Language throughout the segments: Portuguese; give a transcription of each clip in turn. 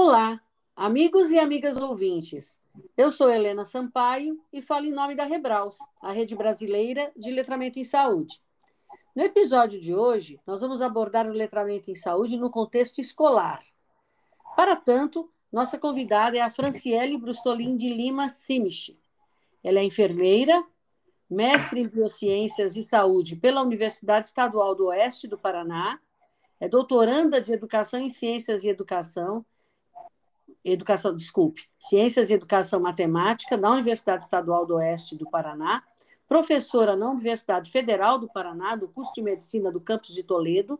Olá, amigos e amigas ouvintes. Eu sou Helena Sampaio e falo em nome da Rebraus, a rede brasileira de letramento em saúde. No episódio de hoje, nós vamos abordar o letramento em saúde no contexto escolar. Para tanto, nossa convidada é a Franciele Brustolin de Lima Simich. Ela é enfermeira, mestre em Biociências e Saúde pela Universidade Estadual do Oeste do Paraná, é doutoranda de Educação em Ciências e Educação Educação, desculpe, Ciências e Educação Matemática da Universidade Estadual do Oeste do Paraná, professora na Universidade Federal do Paraná, do curso de Medicina do campus de Toledo,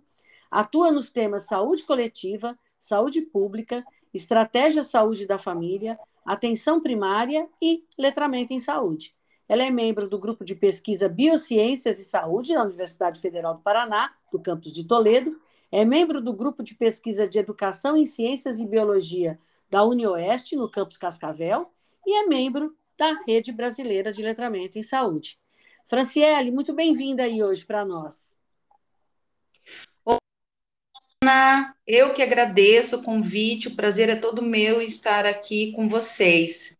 atua nos temas saúde coletiva, saúde pública, estratégia saúde da família, atenção primária e letramento em saúde. Ela é membro do grupo de pesquisa Biociências e Saúde da Universidade Federal do Paraná, do campus de Toledo, é membro do grupo de pesquisa de Educação em Ciências e Biologia da UniOeste, no campus Cascavel, e é membro da Rede Brasileira de Letramento em Saúde. Franciele, muito bem-vinda aí hoje para nós. Ana, eu que agradeço o convite, o prazer é todo meu estar aqui com vocês.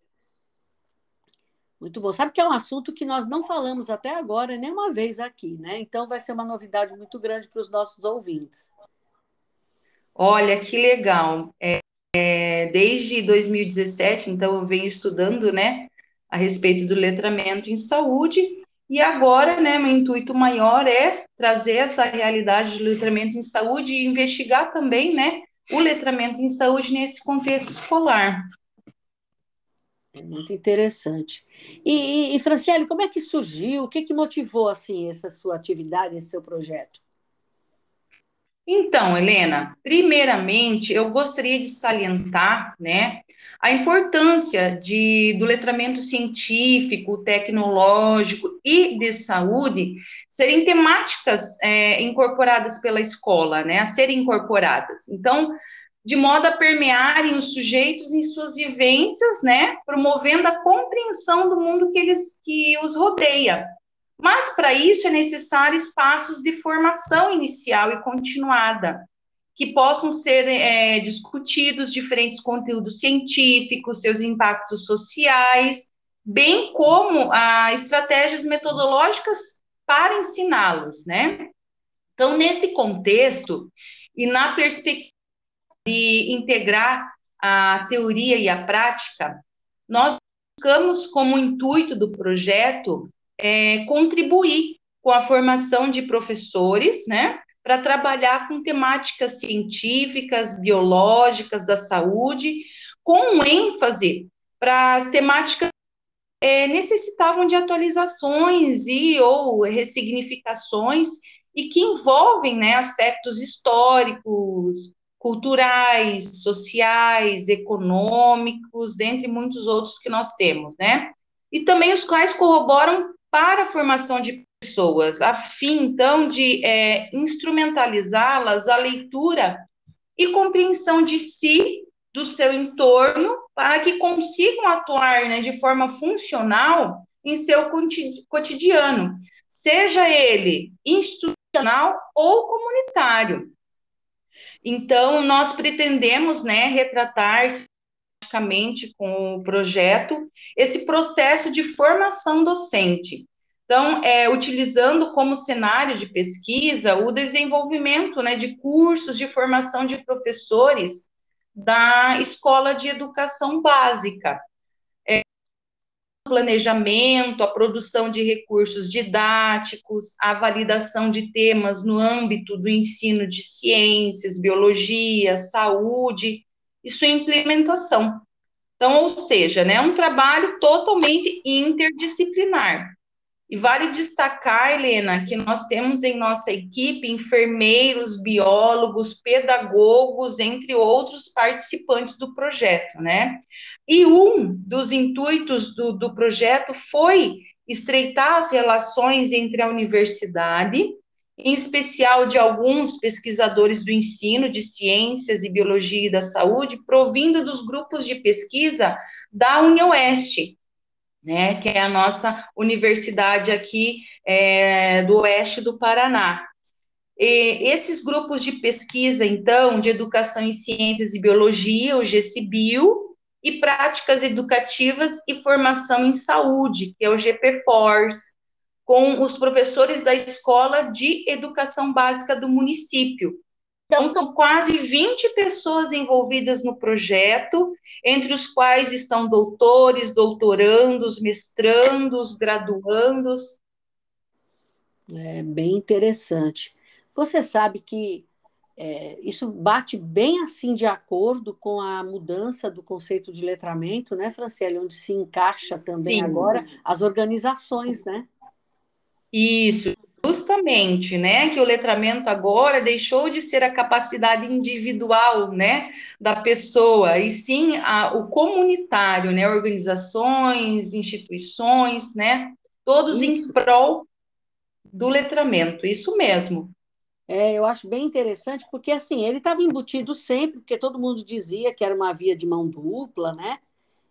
Muito bom. Sabe que é um assunto que nós não falamos até agora nenhuma vez aqui, né? Então vai ser uma novidade muito grande para os nossos ouvintes. Olha, que legal. É, é, desde 2017, então, eu venho estudando, né, a respeito do letramento em saúde, e agora, né, meu intuito maior é trazer essa realidade de letramento em saúde e investigar também, né, o letramento em saúde nesse contexto escolar. É muito interessante. E, e, Franciele, como é que surgiu? O que, que motivou assim essa sua atividade, esse seu projeto? Então, Helena, primeiramente eu gostaria de salientar, né, a importância de, do letramento científico, tecnológico e de saúde serem temáticas é, incorporadas pela escola, né, a serem incorporadas. Então, de modo a permearem os sujeitos em suas vivências, né, promovendo a compreensão do mundo que eles que os rodeia. Mas para isso é necessário espaços de formação inicial e continuada, que possam ser é, discutidos diferentes conteúdos científicos, seus impactos sociais, bem como a estratégias metodológicas para ensiná-los, né? Então, nesse contexto e na perspectiva de integrar a teoria e a prática, nós buscamos como intuito do projeto é, contribuir com a formação de professores, né, para trabalhar com temáticas científicas, biológicas da saúde, com ênfase para as temáticas é, necessitavam de atualizações e ou ressignificações e que envolvem né, aspectos históricos, culturais, sociais, econômicos, dentre muitos outros que nós temos, né? E também os quais corroboram para a formação de pessoas, a fim, então, de é, instrumentalizá-las à leitura e compreensão de si, do seu entorno, para que consigam atuar né, de forma funcional em seu cotidiano, seja ele institucional ou comunitário. Então, nós pretendemos né, retratar com o projeto esse processo de formação docente. Então, é, utilizando como cenário de pesquisa o desenvolvimento né, de cursos de formação de professores da escola de educação básica. É, planejamento, a produção de recursos didáticos, a validação de temas no âmbito do ensino de ciências, biologia, saúde e sua implementação. Então, ou seja, né, é um trabalho totalmente interdisciplinar. E vale destacar, Helena, que nós temos em nossa equipe enfermeiros, biólogos, pedagogos, entre outros participantes do projeto, né? E um dos intuitos do, do projeto foi estreitar as relações entre a universidade em especial de alguns pesquisadores do ensino de ciências e biologia e da saúde, provindo dos grupos de pesquisa da UniOeste, né, que é a nossa universidade aqui é, do oeste do Paraná. E esses grupos de pesquisa, então, de educação em ciências e biologia, o GCBio, e práticas educativas e formação em saúde, que é o GPFORS, com os professores da Escola de Educação Básica do município. Então, são quase 20 pessoas envolvidas no projeto, entre os quais estão doutores, doutorandos, mestrandos, graduandos. É bem interessante. Você sabe que é, isso bate bem assim de acordo com a mudança do conceito de letramento, né, Franciele, onde se encaixa também Sim. agora as organizações, né? Isso, justamente, né, que o letramento agora deixou de ser a capacidade individual, né, da pessoa, e sim a, o comunitário, né, organizações, instituições, né, todos Isso. em prol do letramento, isso mesmo. É, eu acho bem interessante, porque assim, ele estava embutido sempre, porque todo mundo dizia que era uma via de mão dupla, né?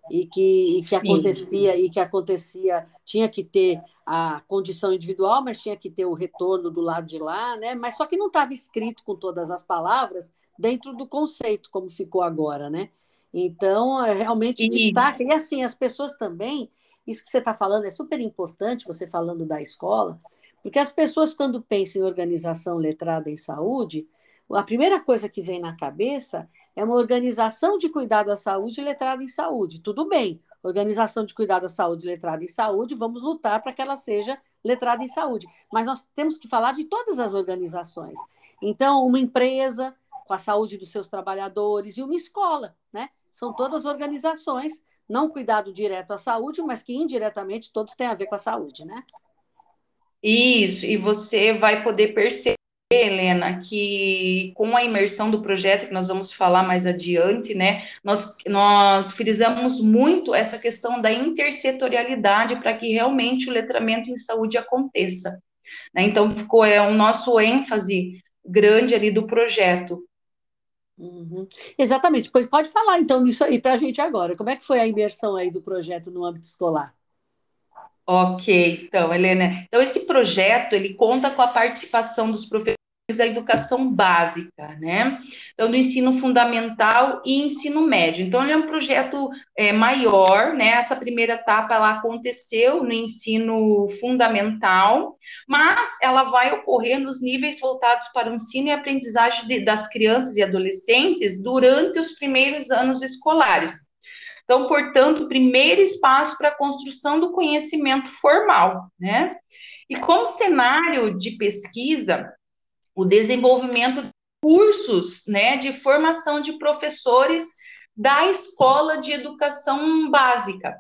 E que, e que acontecia, e que acontecia, tinha que ter a condição individual, mas tinha que ter o retorno do lado de lá, né? Mas só que não estava escrito com todas as palavras dentro do conceito, como ficou agora, né? Então, é realmente e... destaca. E assim, as pessoas também, isso que você está falando é super importante, você falando da escola, porque as pessoas, quando pensam em organização letrada em saúde, a primeira coisa que vem na cabeça é uma organização de cuidado à saúde letrada em saúde. Tudo bem, organização de cuidado à saúde letrada em saúde, vamos lutar para que ela seja letrada em saúde. Mas nós temos que falar de todas as organizações. Então, uma empresa com a saúde dos seus trabalhadores e uma escola, né? São todas organizações, não cuidado direto à saúde, mas que indiretamente todos têm a ver com a saúde, né? Isso, e você vai poder perceber, Helena, que com a imersão do projeto, que nós vamos falar mais adiante, né, nós, nós frisamos muito essa questão da intersetorialidade para que realmente o letramento em saúde aconteça. Né? Então, ficou é, o nosso ênfase grande ali do projeto. Uhum. Exatamente, pois pode falar então nisso aí para a gente agora. Como é que foi a imersão aí do projeto no âmbito escolar? Ok, então, Helena, então esse projeto, ele conta com a participação dos professores da educação básica, né? Então, do ensino fundamental e ensino médio. Então, ele é um projeto é, maior, né? Essa primeira etapa, ela aconteceu no ensino fundamental, mas ela vai ocorrer nos níveis voltados para o ensino e aprendizagem de, das crianças e adolescentes durante os primeiros anos escolares. Então, portanto, primeiro espaço para a construção do conhecimento formal, né? E como cenário de pesquisa, o desenvolvimento de cursos, né, de formação de professores da escola de educação básica.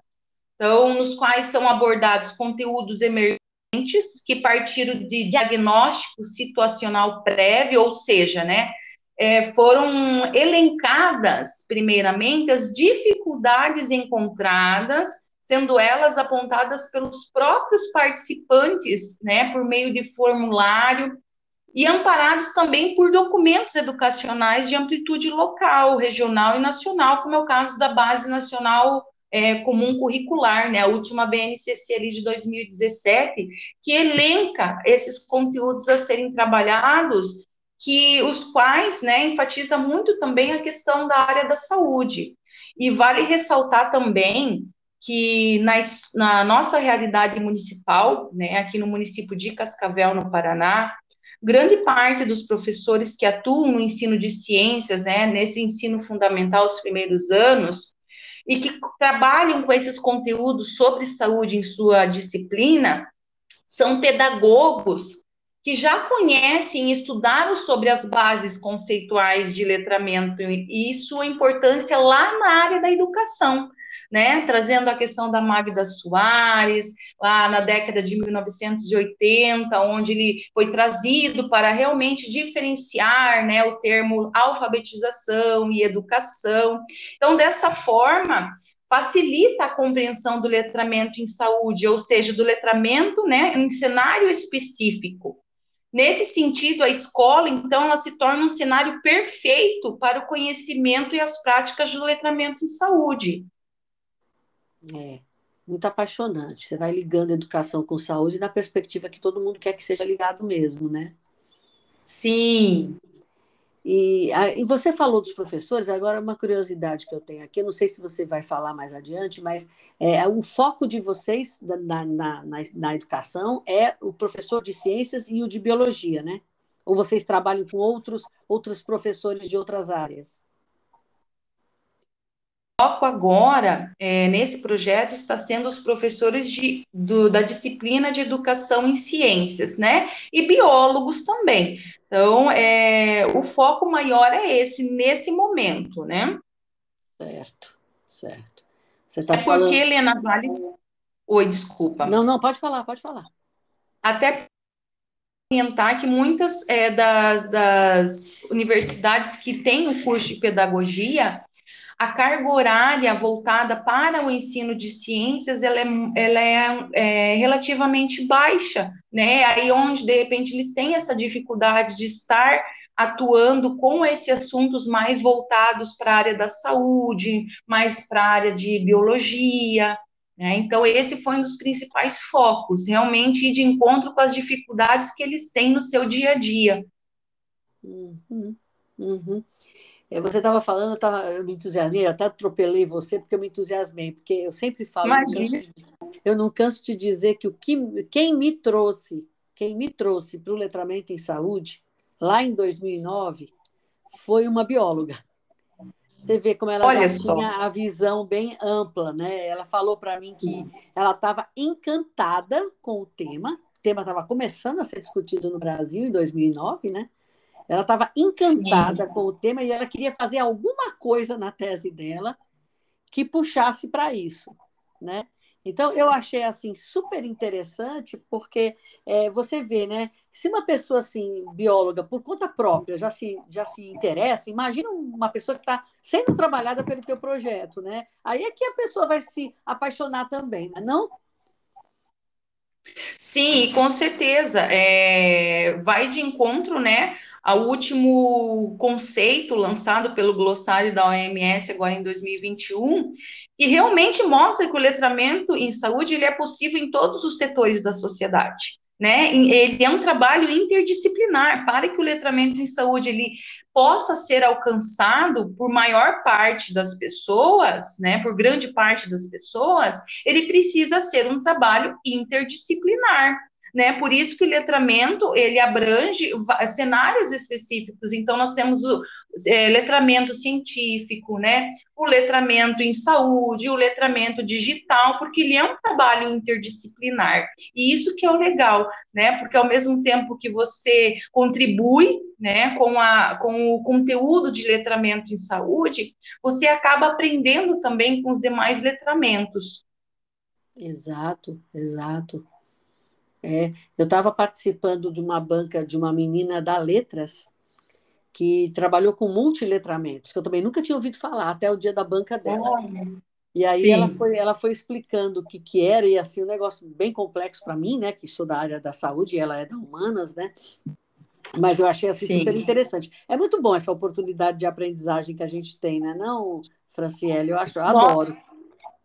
Então, nos quais são abordados conteúdos emergentes que partiram de diagnóstico situacional prévio, ou seja, né, é, foram elencadas, primeiramente, as dificuldades encontradas, sendo elas apontadas pelos próprios participantes, né, por meio de formulário, e amparados também por documentos educacionais de amplitude local, regional e nacional, como é o caso da Base Nacional é, Comum Curricular, né, a última BNCC ali de 2017, que elenca esses conteúdos a serem trabalhados que os quais, né, enfatiza muito também a questão da área da saúde. E vale ressaltar também que na, nossa realidade municipal, né, aqui no município de Cascavel, no Paraná, grande parte dos professores que atuam no ensino de ciências, né, nesse ensino fundamental, os primeiros anos, e que trabalham com esses conteúdos sobre saúde em sua disciplina, são pedagogos que já conhecem e estudaram sobre as bases conceituais de letramento e sua importância lá na área da educação, né? Trazendo a questão da Magda Soares, lá na década de 1980, onde ele foi trazido para realmente diferenciar, né, o termo alfabetização e educação. Então, dessa forma, facilita a compreensão do letramento em saúde, ou seja, do letramento, né, em cenário específico. Nesse sentido, a escola, então, ela se torna um cenário perfeito para o conhecimento e as práticas do letramento em saúde. É, muito apaixonante. Você vai ligando educação com saúde na perspectiva que todo mundo quer que seja ligado mesmo, né? Sim. E, e você falou dos professores, agora uma curiosidade que eu tenho aqui, eu não sei se você vai falar mais adiante, mas é, o foco de vocês na, na, na, na educação é o professor de ciências e o de biologia, né? Ou vocês trabalham com outros, outros professores de outras áreas? Foco agora, é, nesse projeto, está sendo os professores de, do, da disciplina de educação em ciências, né? E biólogos também. Então, é, o foco maior é esse, nesse momento, né? Certo, certo. Você tá é falando... porque, Helena Valles... Oi, desculpa. Não, não, pode falar, pode falar. Até orientar que muitas é, das, das universidades que têm o curso de pedagogia, a carga horária voltada para o ensino de ciências ela é, ela é, é, relativamente baixa, né? Aí onde de repente eles têm essa dificuldade de estar atuando com esses assuntos mais voltados para a área da saúde, mais para a área de biologia. Né? Então, esse foi um dos principais focos, realmente ir de encontro com as dificuldades que eles têm no seu dia a dia. Uhum, uhum. É, você estava falando, eu, tava, eu me entusiasmei, até atropelei você porque eu me entusiasmei, porque eu sempre falo, eu não canso de dizer que o que quem me trouxe, quem me trouxe para o letramento em saúde, lá em 2009, foi uma bióloga. Você vê como ela Olha já só. tinha a visão bem ampla, né? Ela falou para mim Sim. que ela estava encantada com o tema, o tema estava começando a ser discutido no Brasil em 2009, né? Ela estava encantada Sim. com o tema e ela queria fazer alguma coisa na tese dela que puxasse para isso, né? Então eu achei assim super interessante porque é, você vê, né? Se uma pessoa assim bióloga por conta própria já se já se interessa, imagina uma pessoa que está sendo trabalhada pelo teu projeto, né? Aí é que a pessoa vai se apaixonar também, né? não? Sim, com certeza. É, vai de encontro, né? Ao último conceito lançado pelo glossário da OMS agora em 2021, que realmente mostra que o letramento em saúde ele é possível em todos os setores da sociedade. Né? Ele é um trabalho interdisciplinar para que o letramento em saúde ele possa ser alcançado por maior parte das pessoas, né, por grande parte das pessoas, ele precisa ser um trabalho interdisciplinar né? Por isso que o letramento ele abrange cenários específicos. Então nós temos o é, letramento científico, né? O letramento em saúde, o letramento digital, porque ele é um trabalho interdisciplinar. E isso que é o legal, né? Porque ao mesmo tempo que você contribui, né, com a com o conteúdo de letramento em saúde, você acaba aprendendo também com os demais letramentos. Exato, exato. É, eu estava participando de uma banca de uma menina da Letras, que trabalhou com multiletramentos, que eu também nunca tinha ouvido falar, até o dia da banca dela. e aí ela foi, ela foi explicando o que, que era, e assim, um negócio bem complexo para mim, né? Que sou da área da saúde e ela é da humanas, né? Mas eu achei assim, super interessante. É muito bom essa oportunidade de aprendizagem que a gente tem, né? Não, Franciele, eu acho, eu adoro.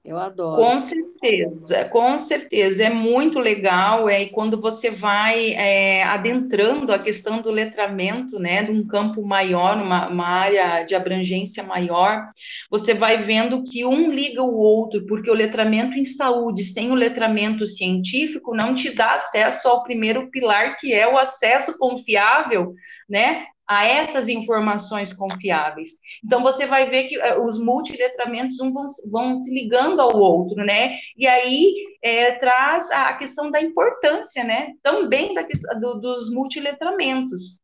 Eu adoro. Com certeza, com certeza. É muito legal. É, e quando você vai é, adentrando a questão do letramento, né, de um campo maior, uma, uma área de abrangência maior, você vai vendo que um liga o outro, porque o letramento em saúde, sem o letramento científico, não te dá acesso ao primeiro pilar, que é o acesso confiável, né, a essas informações confiáveis. Então, você vai ver que uh, os multiletramentos um vão, vão, se ligando ao outro, né? E aí é, traz a questão da importância, né? Também da, do, dos multiletramentos.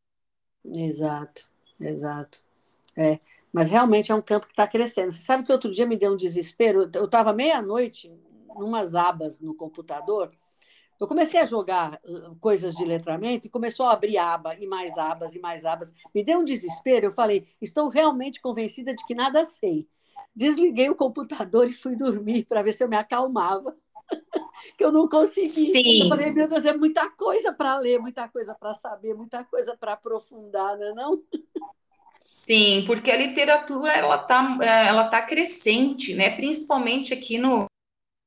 Exato, exato. É, mas realmente é um campo que está crescendo. Você sabe que outro dia me deu um desespero? Eu estava meia-noite, numas abas no computador, eu comecei a jogar coisas de letramento e começou a abrir aba e mais abas e mais abas. Me deu um desespero. Eu falei: estou realmente convencida de que nada sei. Desliguei o computador e fui dormir para ver se eu me acalmava. que eu não consegui. Sim. Eu falei: meu Deus, é muita coisa para ler, muita coisa para saber, muita coisa para aprofundar, não é? Não? Sim, porque a literatura ela está ela tá crescente, né? Principalmente aqui no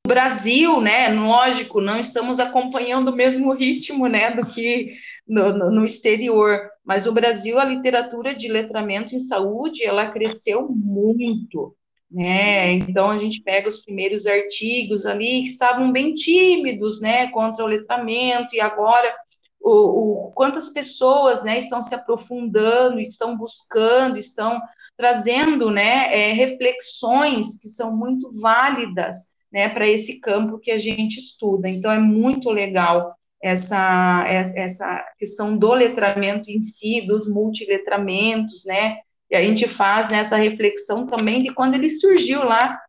Brasil, né, lógico, não estamos acompanhando o mesmo ritmo, né, do que no, no, no, exterior, mas o Brasil, a literatura de letramento em saúde, ela cresceu muito, né, então a gente pega os primeiros artigos ali que estavam bem tímidos, né, contra o letramento, e agora o, o quantas pessoas, né, estão se aprofundando, estão buscando, estão trazendo, né, é, reflexões que são muito válidas, né, para esse campo que a gente estuda. Então, é muito legal essa, essa questão do letramento em si, dos multiletramentos, né, e a gente faz nessa né, reflexão também de quando ele surgiu lá,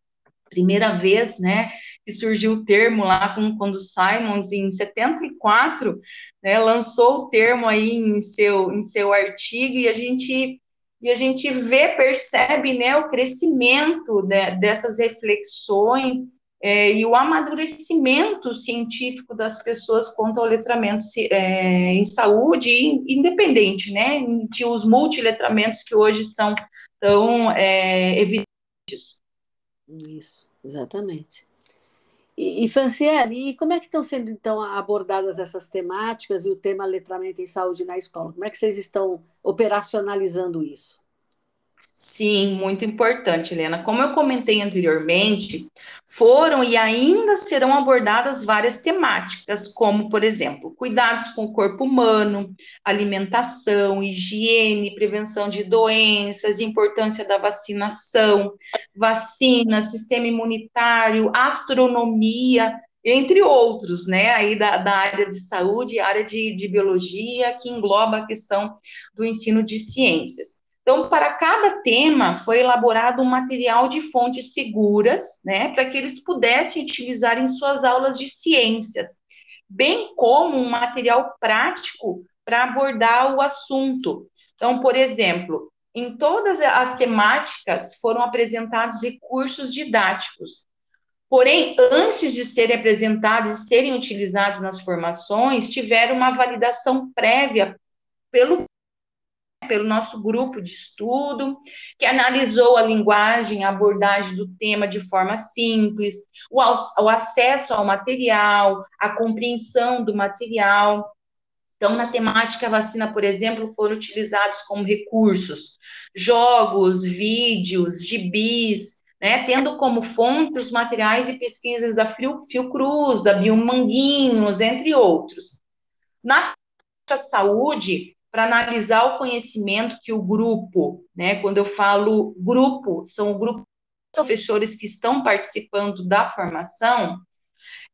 primeira vez, né, que surgiu o termo lá, com, quando Simons, em 74, né, lançou o termo aí em seu, em seu artigo, e a gente e a gente vê, percebe, né, o crescimento de, dessas reflexões é, e o amadurecimento científico das pessoas quanto ao letramento é, em saúde, independente, né, de os multiletramentos que hoje estão tão é, evidentes. Isso, exatamente. E, e Franciele, e como é que estão sendo, então, abordadas essas temáticas e o tema letramento em saúde na escola? Como é que vocês estão operacionalizando isso? Sim, muito importante, Helena. Como eu comentei anteriormente, foram e ainda serão abordadas várias temáticas, como, por exemplo, cuidados com o corpo humano, alimentação, higiene, prevenção de doenças, importância da vacinação, vacina, sistema imunitário, astronomia, entre outros, né, aí da, da área de saúde, área de, de biologia, que engloba a questão do ensino de ciências. Então, para cada tema, foi elaborado um material de fontes seguras, né, para que eles pudessem utilizar em suas aulas de ciências, bem como um material prático para abordar o assunto. Então, por exemplo, em todas as temáticas foram apresentados recursos didáticos. Porém, antes de serem apresentados e serem utilizados nas formações, tiveram uma validação prévia pelo pelo nosso grupo de estudo, que analisou a linguagem, a abordagem do tema de forma simples, o, o acesso ao material, a compreensão do material. Então, na temática vacina, por exemplo, foram utilizados como recursos jogos, vídeos, gibis, né, tendo como fonte os materiais e pesquisas da Fiocruz, da Biomanguinhos, entre outros. Na saúde, para analisar o conhecimento que o grupo, né, quando eu falo grupo, são o grupo de professores que estão participando da formação,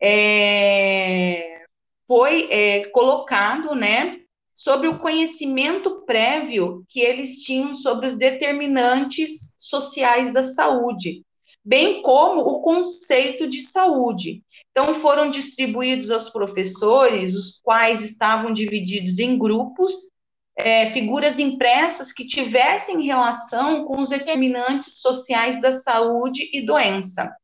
é, foi é, colocado, né, sobre o conhecimento prévio que eles tinham sobre os determinantes sociais da saúde, bem como o conceito de saúde. Então, foram distribuídos aos professores, os quais estavam divididos em grupos, é, figuras impressas que tivessem relação com os determinantes sociais da saúde e doença.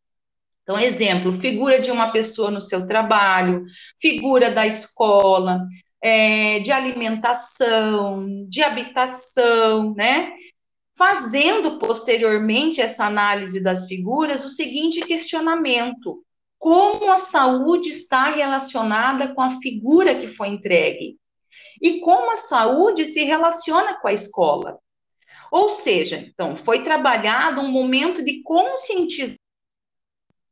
Então, exemplo, figura de uma pessoa no seu trabalho, figura da escola, é, de alimentação, de habitação, né? Fazendo posteriormente essa análise das figuras, o seguinte questionamento: como a saúde está relacionada com a figura que foi entregue? E como a saúde se relaciona com a escola. Ou seja, então, foi trabalhado um momento de conscientização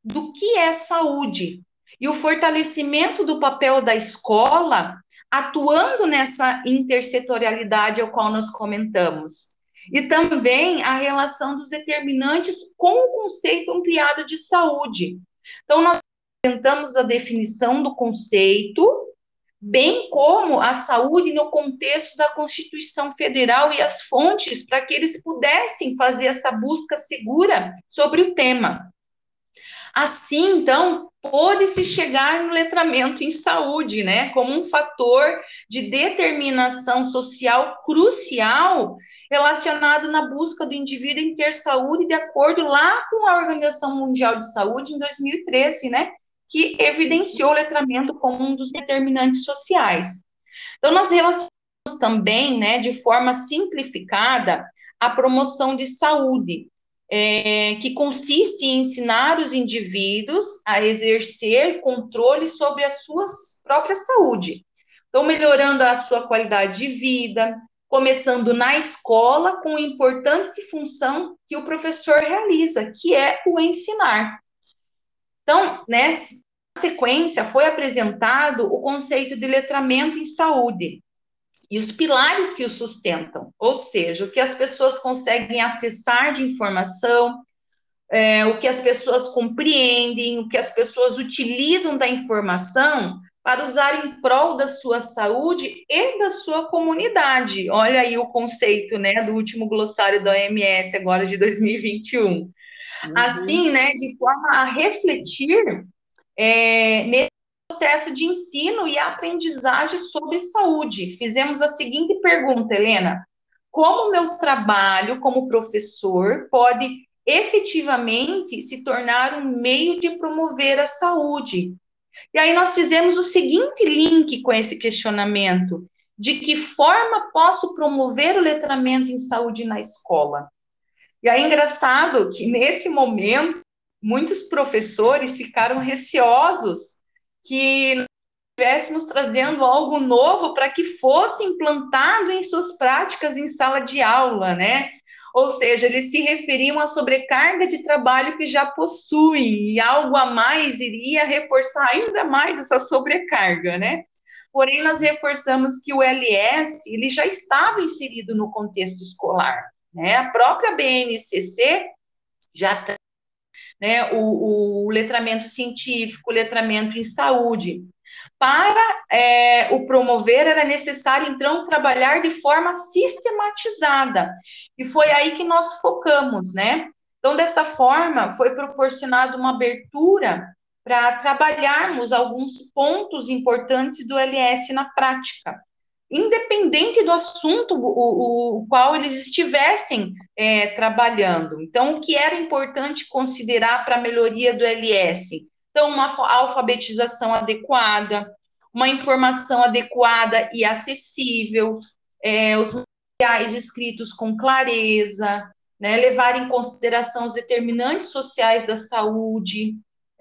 do que é saúde e o fortalecimento do papel da escola atuando nessa intersetorialidade ao qual nós comentamos. E também a relação dos determinantes com o conceito ampliado de saúde. Então, nós apresentamos a definição do conceito, bem como a saúde no contexto da Constituição Federal e as fontes para que eles pudessem fazer essa busca segura sobre o tema. Assim, então, pôde-se chegar no letramento em saúde, né, como um fator de determinação social crucial relacionado na busca do indivíduo em ter saúde de acordo lá com a Organização Mundial de Saúde em 2013, né, que evidenciou o letramento como um dos determinantes sociais. Então, nós relacionamos também, né, de forma simplificada, a promoção de saúde, é, que consiste em ensinar os indivíduos a exercer controle sobre a sua própria saúde. Então, melhorando a sua qualidade de vida, começando na escola com a importante função que o professor realiza, que é o ensinar. Né, na sequência, foi apresentado o conceito de letramento em saúde e os pilares que o sustentam, ou seja, o que as pessoas conseguem acessar de informação, é, o que as pessoas compreendem, o que as pessoas utilizam da informação para usar em prol da sua saúde e da sua comunidade. Olha aí o conceito, né, do último glossário da OMS agora de 2021. Uhum. Assim, né, de forma a refletir é, nesse processo de ensino e aprendizagem sobre saúde. Fizemos a seguinte pergunta, Helena: como meu trabalho como professor pode efetivamente se tornar um meio de promover a saúde? E aí nós fizemos o seguinte link com esse questionamento: de que forma posso promover o letramento em saúde na escola? E aí, engraçado que nesse momento, muitos professores ficaram receosos que estivéssemos trazendo algo novo para que fosse implantado em suas práticas em sala de aula, né? Ou seja, eles se referiam à sobrecarga de trabalho que já possuem, e algo a mais iria reforçar ainda mais essa sobrecarga, né? Porém, nós reforçamos que o LS ele já estava inserido no contexto escolar. Né? A própria BNCC já tem né, o, o letramento científico, o letramento em saúde. Para é, o promover, era necessário, então, trabalhar de forma sistematizada. E foi aí que nós focamos, né? Então, dessa forma, foi proporcionada uma abertura para trabalharmos alguns pontos importantes do LS na prática independente do assunto o, o, qual eles estivessem é, trabalhando. Então, o que era importante considerar para a melhoria do LS? Então, uma alfabetização adequada, uma informação adequada e acessível, é, os materiais escritos com clareza, né, levar em consideração os determinantes sociais da saúde,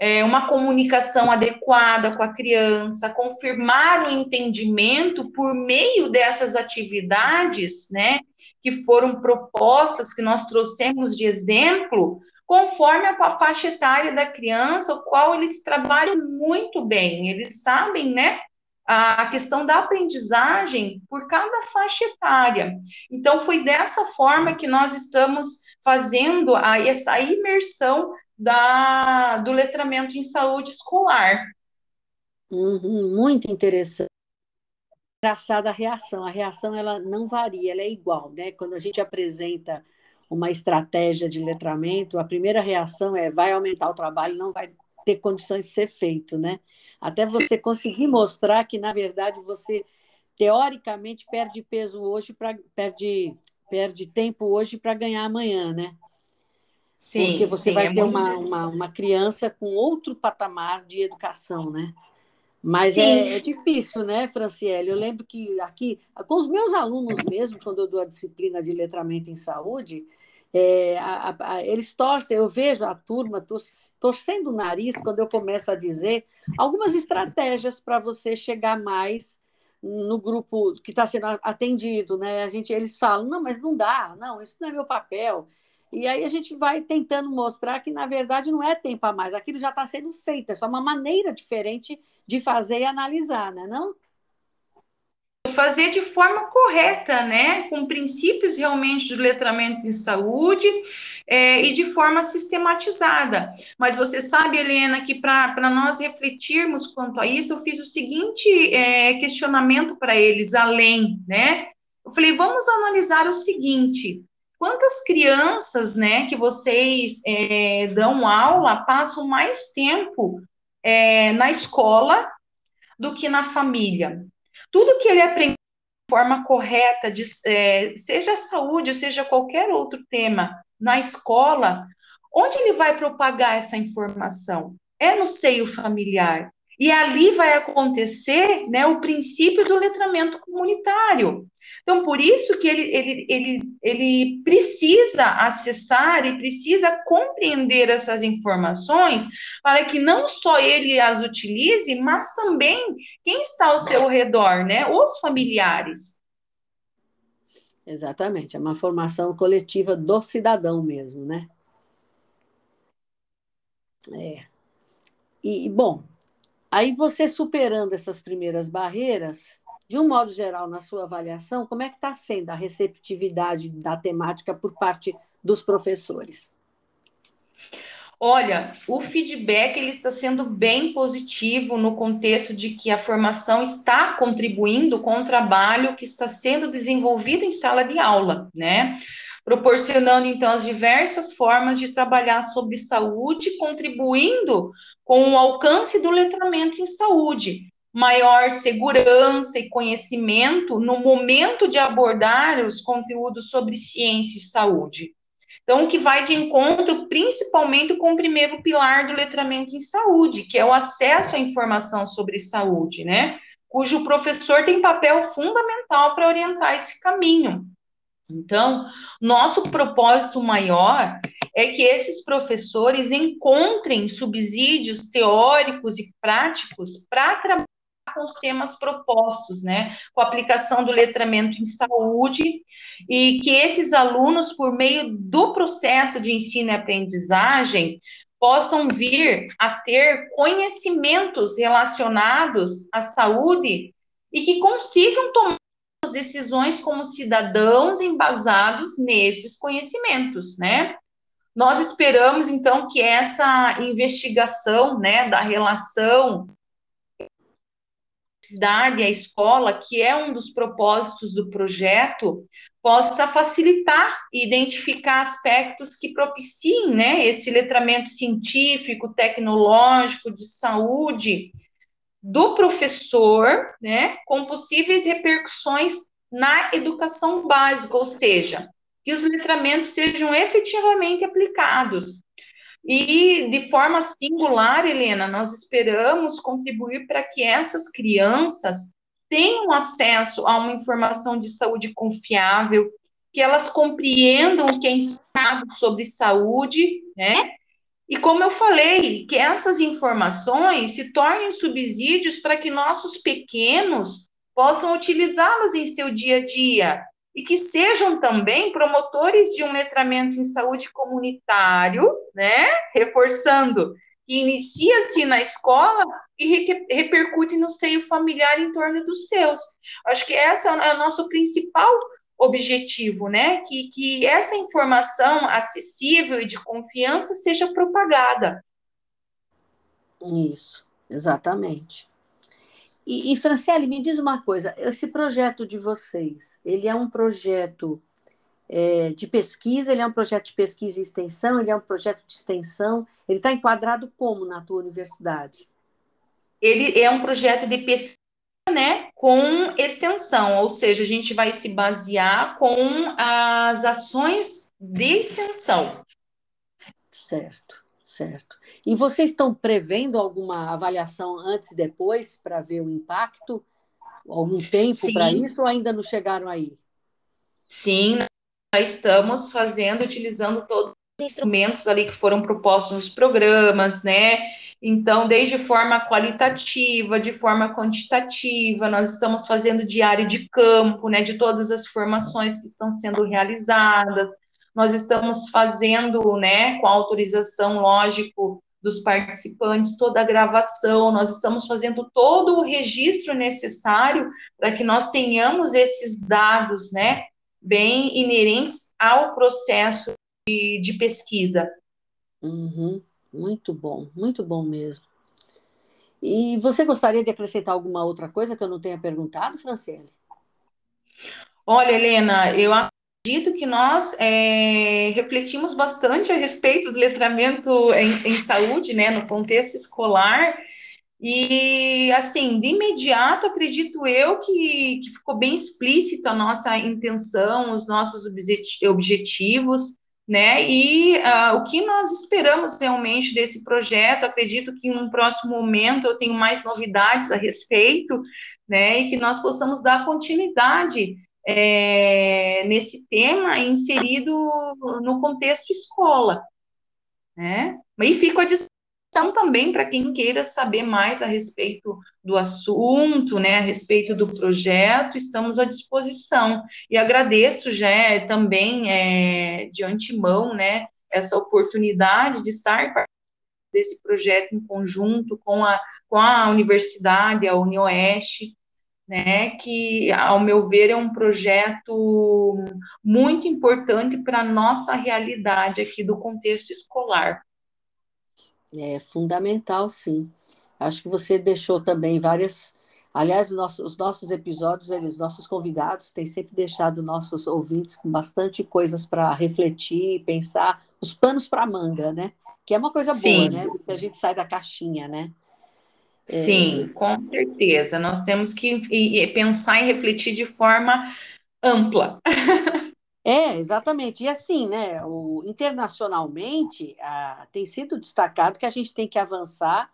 é, uma comunicação adequada com a criança, confirmar o entendimento por meio dessas atividades, né, que foram propostas, que nós trouxemos de exemplo, conforme a faixa etária da criança, o qual eles trabalham muito bem, eles sabem, né, a questão da aprendizagem por cada faixa etária. Então, foi dessa forma que nós estamos fazendo a, essa imersão da, do letramento em saúde escolar. Uhum, muito interessante. Engraçada a reação. A reação ela não varia, ela é igual, né? Quando a gente apresenta uma estratégia de letramento, a primeira reação é vai aumentar o trabalho, não vai ter condições de ser feito, né? Até você conseguir mostrar que, na verdade, você teoricamente perde peso hoje para perde perde tempo hoje para ganhar amanhã, né? Sim, Porque você sim, vai é ter uma, uma, uma, criança com outro patamar de educação, né? Mas é, é, difícil, né, Franciele? Eu lembro que aqui, com os meus alunos mesmo, quando eu dou a disciplina de letramento em saúde, é, a, a, eles torcem, eu vejo a turma tor torcendo o nariz quando eu começo a dizer algumas estratégias para você chegar mais no grupo que está sendo atendido, né? A gente, eles falam, não, mas não dá, não, isso não é meu papel. E aí a gente vai tentando mostrar que, na verdade, não é tempo a mais, aquilo já está sendo feito, é só uma maneira diferente de fazer e analisar, né? Não? Fazer de forma correta, né? Com princípios realmente de letramento em saúde é, e de forma sistematizada. Mas você sabe, Helena, que para nós refletirmos quanto a isso, eu fiz o seguinte é, questionamento para eles, além, né? Eu falei, vamos analisar o seguinte: quantas crianças, né, que vocês é, dão aula passam mais tempo é, na escola do que na família? Tudo que ele aprende de forma correta, de, é, seja saúde, seja qualquer outro tema, na escola, onde ele vai propagar essa informação? É no seio familiar. E ali vai acontecer né, o princípio do letramento comunitário. Então, por isso que ele, ele, ele, ele precisa acessar e precisa compreender essas informações para que não só ele as utilize, mas também quem está ao seu redor, né? Os familiares. Exatamente, é uma formação coletiva do cidadão mesmo, né? É. E, bom, aí você superando essas primeiras barreiras, de um modo geral, na sua avaliação, como é que está sendo a receptividade da temática por parte dos professores? Olha, o feedback ele está sendo bem positivo no contexto de que a formação está contribuindo com o trabalho que está sendo desenvolvido em sala de aula, né? Proporcionando então as diversas formas de trabalhar sobre saúde, contribuindo com o alcance do letramento em saúde, maior segurança e conhecimento no momento de abordar os conteúdos sobre ciência e saúde. Então, o que vai de encontro principalmente com o primeiro pilar do letramento em saúde, que é o acesso à informação sobre saúde, né? Cujo professor tem papel fundamental para orientar esse caminho. Então, nosso propósito maior é que esses professores encontrem subsídios teóricos e práticos para trabalhar com os temas propostos, né, com a aplicação do letramento em saúde, e que esses alunos, por meio do processo de ensino e aprendizagem, possam vir a ter conhecimentos relacionados à saúde e que consigam tomar decisões como cidadãos embasados nesses conhecimentos, né? Nós esperamos então que essa investigação, né, da relação universidade, a escola, que é um dos propósitos do projeto, possa facilitar e identificar aspectos que propiciem né, esse letramento científico, tecnológico, de saúde do professor, né, com possíveis repercussões na educação básica, ou seja, que os letramentos sejam efetivamente aplicados e, de forma singular, Helena, nós esperamos contribuir para que essas crianças tenham acesso a uma informação de saúde confiável, que elas compreendam o que é ensinado sobre saúde, né? E como eu falei, que essas informações se tornem subsídios para que nossos pequenos possam utilizá-las em seu dia a dia, e que sejam também promotores de um letramento em saúde comunitário, né? Reforçando que inicia-se na escola e repercute no seio familiar em torno dos seus. Acho que esse é o nosso principal objetivo, né? Que, que essa informação acessível e de confiança seja propagada. Isso, exatamente. E, e Franciele, me diz uma coisa: esse projeto de vocês, ele é um projeto é, de pesquisa, ele é um projeto de pesquisa e extensão, ele é um projeto de extensão, ele está enquadrado como na tua universidade? Ele é um projeto de pesquisa, né, com extensão, ou seja, a gente vai se basear com as ações de extensão. Certo. Certo. E vocês estão prevendo alguma avaliação antes e depois para ver o impacto? Algum tempo para isso ou ainda não chegaram aí? Sim, nós estamos fazendo, utilizando todos os instrumentos ali que foram propostos nos programas, né? Então, desde forma qualitativa, de forma quantitativa, nós estamos fazendo diário de campo, né, de todas as formações que estão sendo realizadas nós estamos fazendo, né, com autorização, lógico, dos participantes, toda a gravação, nós estamos fazendo todo o registro necessário para que nós tenhamos esses dados, né, bem inerentes ao processo de, de pesquisa. Uhum. Muito bom, muito bom mesmo. E você gostaria de acrescentar alguma outra coisa que eu não tenha perguntado, Franciele? Olha, Helena, eu acredito que nós é, refletimos bastante a respeito do letramento em, em, saúde, né, no contexto escolar, e, assim, de imediato, acredito eu que, que ficou bem explícita a nossa intenção, os nossos objetivos, né? E uh, o que nós esperamos realmente desse projeto, acredito que em um próximo momento eu tenho mais novidades a respeito, né? E que nós possamos dar continuidade é, nesse tema inserido no contexto escola, né? E fico à então, também para quem queira saber mais a respeito do assunto, né, a respeito do projeto, estamos à disposição. E agradeço já também é, de antemão, né, essa oportunidade de estar desse projeto em conjunto com a, com a universidade, a UniOeste, né, que, ao meu ver, é um projeto muito importante para a nossa realidade aqui do contexto escolar. É fundamental, sim. Acho que você deixou também várias. Aliás, os nossos, os nossos episódios, eles, nossos convidados têm sempre deixado nossos ouvintes com bastante coisas para refletir, pensar, os panos para manga, né? Que é uma coisa Sim. boa, né? Porque a gente sai da caixinha, né? É... Sim, com certeza. Nós temos que pensar e refletir de forma ampla. É, exatamente. E assim, né, o, internacionalmente, ah, tem sido destacado que a gente tem que avançar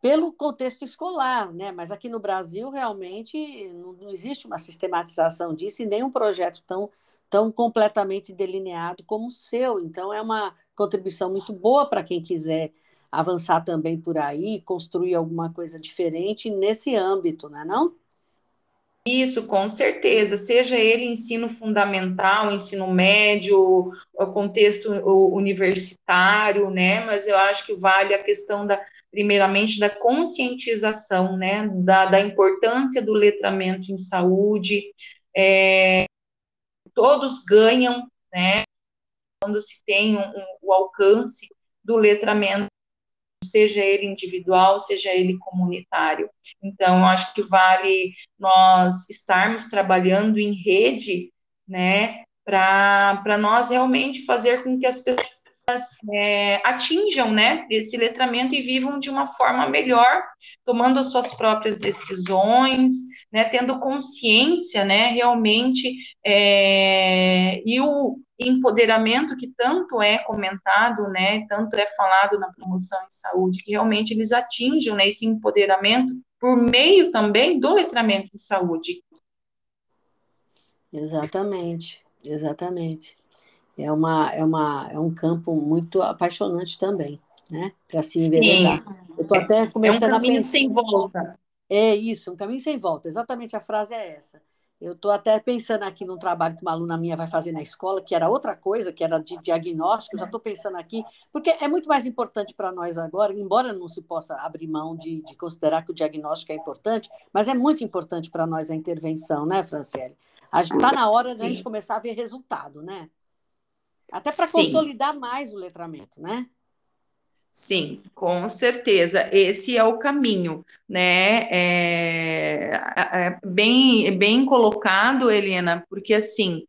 pelo contexto escolar, né? Mas aqui no Brasil, realmente, não, não existe uma sistematização disso e nem um projeto tão, tão completamente delineado como o seu. Então, é uma contribuição muito boa para quem quiser avançar também por aí, construir alguma coisa diferente nesse âmbito, não? não? Isso, com certeza, seja ele ensino fundamental, ensino médio, o contexto universitário, né? Mas eu acho que vale a questão da, primeiramente, da conscientização, né? Da, da importância do letramento em saúde. É, todos ganham, né? Quando se tem um, um, o alcance do letramento seja ele individual, seja ele comunitário. Então, acho que vale nós estarmos trabalhando em rede, né, para nós realmente fazer com que as pessoas é, atinjam, né, esse letramento e vivam de uma forma melhor, tomando as suas próprias decisões, né, tendo consciência, né, realmente, é, e o empoderamento que tanto é comentado, né, tanto é falado na promoção em saúde, que realmente eles atinjam, né, esse empoderamento por meio também do letramento em saúde. Exatamente, exatamente. É, uma, é, uma, é um campo muito apaixonante também, né, para se enveredar. Eu estou até começando é um a pensar... sem volta. É isso, um caminho sem volta, exatamente a frase é essa eu estou até pensando aqui num trabalho que uma aluna minha vai fazer na escola, que era outra coisa, que era de diagnóstico, já estou pensando aqui, porque é muito mais importante para nós agora, embora não se possa abrir mão de, de, considerar que o diagnóstico é importante, mas é muito importante para nós a intervenção, né, Franciele? Está na hora Sim. de a gente começar a ver resultado, né? Até para consolidar mais o letramento, né? Sim, com certeza, esse é o caminho, né? É, é, bem, bem colocado, Helena, porque assim,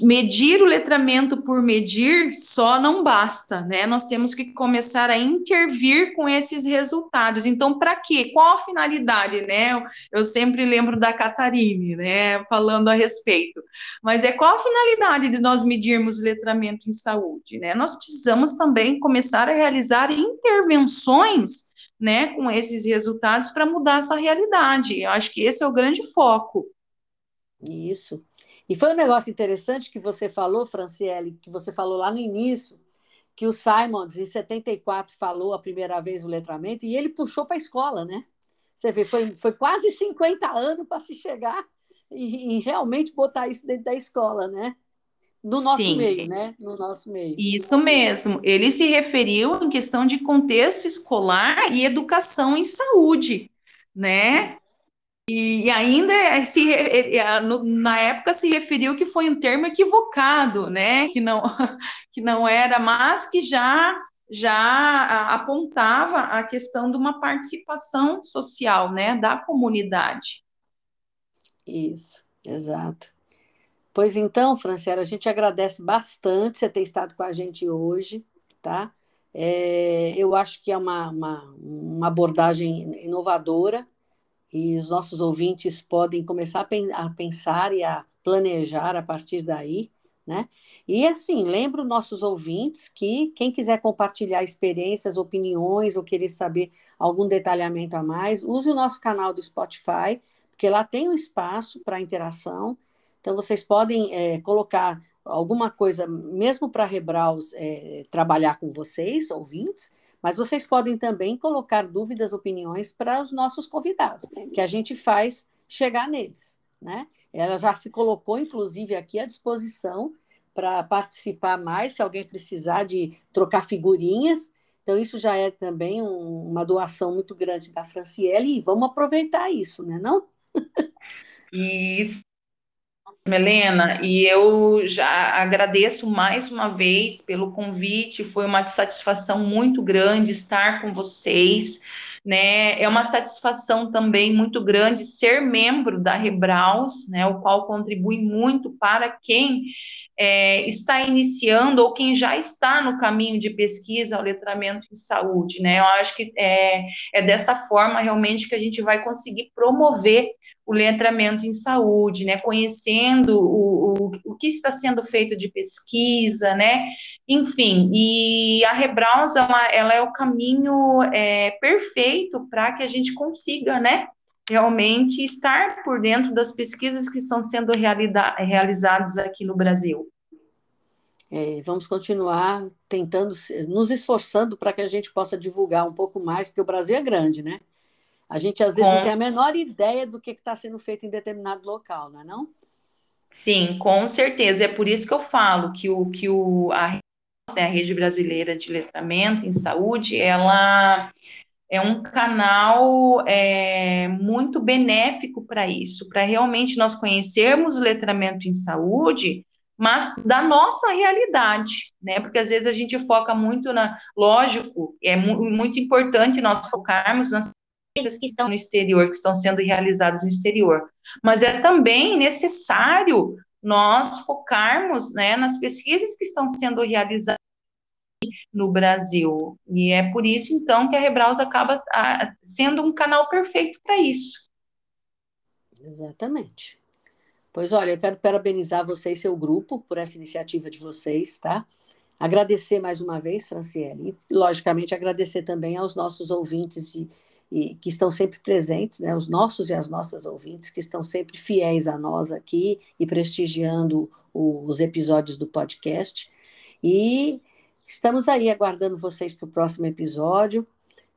medir o letramento por medir só não basta, né? Nós temos que começar a intervir com esses resultados. Então, para quê? Qual a finalidade, né? Eu sempre lembro da Catarine, né, falando a respeito. Mas é qual a finalidade de nós medirmos letramento em saúde, né? Nós precisamos também começar a realizar intervenções, né, com esses resultados para mudar essa realidade. Eu acho que esse é o grande foco. Isso. E foi um negócio interessante que você falou, Franciele, que você falou lá no início, que o Simons, em 74, falou a primeira vez o letramento, e ele puxou para a escola, né? Você vê, foi, foi quase 50 anos para se chegar e, e, realmente botar isso dentro da escola, né? No nosso Sim. meio, né? No nosso meio. Isso mesmo. Ele se referiu em questão de contexto escolar e educação em saúde, né? E, ainda se, na época se referiu que foi um termo equivocado, né? Que não, que não era, mas que já já apontava a questão de uma participação social, né, da comunidade. Isso, exato. Pois então, Franciela, a gente agradece bastante você ter estado com a gente hoje, tá? É, eu acho que é uma, uma, uma abordagem inovadora, e os nossos ouvintes podem começar a pensar e a planejar a partir daí, né? E assim, lembro nossos ouvintes que quem quiser compartilhar experiências, opiniões ou querer saber algum detalhamento a mais, use o nosso canal do Spotify, porque lá tem um espaço para interação. Então, vocês podem é, colocar alguma coisa, mesmo para Rebraus é, trabalhar com vocês, ouvintes, mas vocês podem também colocar dúvidas, opiniões para os nossos convidados, que a gente faz chegar neles, né? Ela já se colocou, inclusive, aqui à disposição para participar mais, se alguém precisar de trocar figurinhas. Então, isso já é também um, uma doação muito grande da Franciele, e vamos aproveitar isso, né? Não? Isso. Melena, e eu já agradeço mais uma vez pelo convite, foi uma satisfação muito grande estar com vocês, né? É uma satisfação também muito grande ser membro da Rebraus, né? O qual contribui muito para quem é, está iniciando ou quem já está no caminho de pesquisa ao letramento em saúde, né? Eu acho que é, é dessa forma realmente que a gente vai conseguir promover o letramento em saúde, né? Conhecendo o, o, o que está sendo feito de pesquisa, né? Enfim, e a Rebraus, ela, ela é o caminho é, perfeito para que a gente consiga, né? Realmente estar por dentro das pesquisas que estão sendo realizadas aqui no Brasil. É, vamos continuar tentando, nos esforçando para que a gente possa divulgar um pouco mais, porque o Brasil é grande, né? A gente às vezes com... não tem a menor ideia do que está sendo feito em determinado local, não é não? Sim, com certeza. É por isso que eu falo que o que o a, né, a rede brasileira de letramento em saúde, ela é um canal é, muito benéfico para isso, para realmente nós conhecermos o letramento em saúde, mas da nossa realidade, né? Porque às vezes a gente foca muito na. Lógico, é mu muito importante nós focarmos nas coisas que estão no exterior, que estão sendo realizadas no exterior, mas é também necessário nós focarmos né, nas pesquisas que estão sendo realizadas no Brasil. E é por isso, então, que a Rebraus acaba sendo um canal perfeito para isso. Exatamente. Pois olha, eu quero parabenizar você e seu grupo por essa iniciativa de vocês, tá? Agradecer mais uma vez, Franciele, e, logicamente, agradecer também aos nossos ouvintes e, e, que estão sempre presentes, né? Os nossos e as nossas ouvintes que estão sempre fiéis a nós aqui e prestigiando o, os episódios do podcast. E Estamos aí aguardando vocês para o próximo episódio.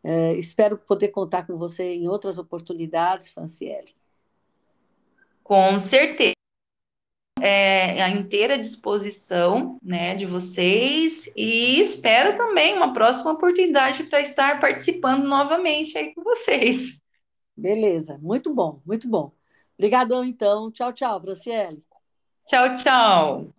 É, espero poder contar com você em outras oportunidades, Franciele. Com certeza. É, a inteira disposição né, de vocês e espero também uma próxima oportunidade para estar participando novamente aí com vocês. Beleza, muito bom, muito bom. Obrigadão, então. Tchau, tchau, Franciele. Tchau, tchau.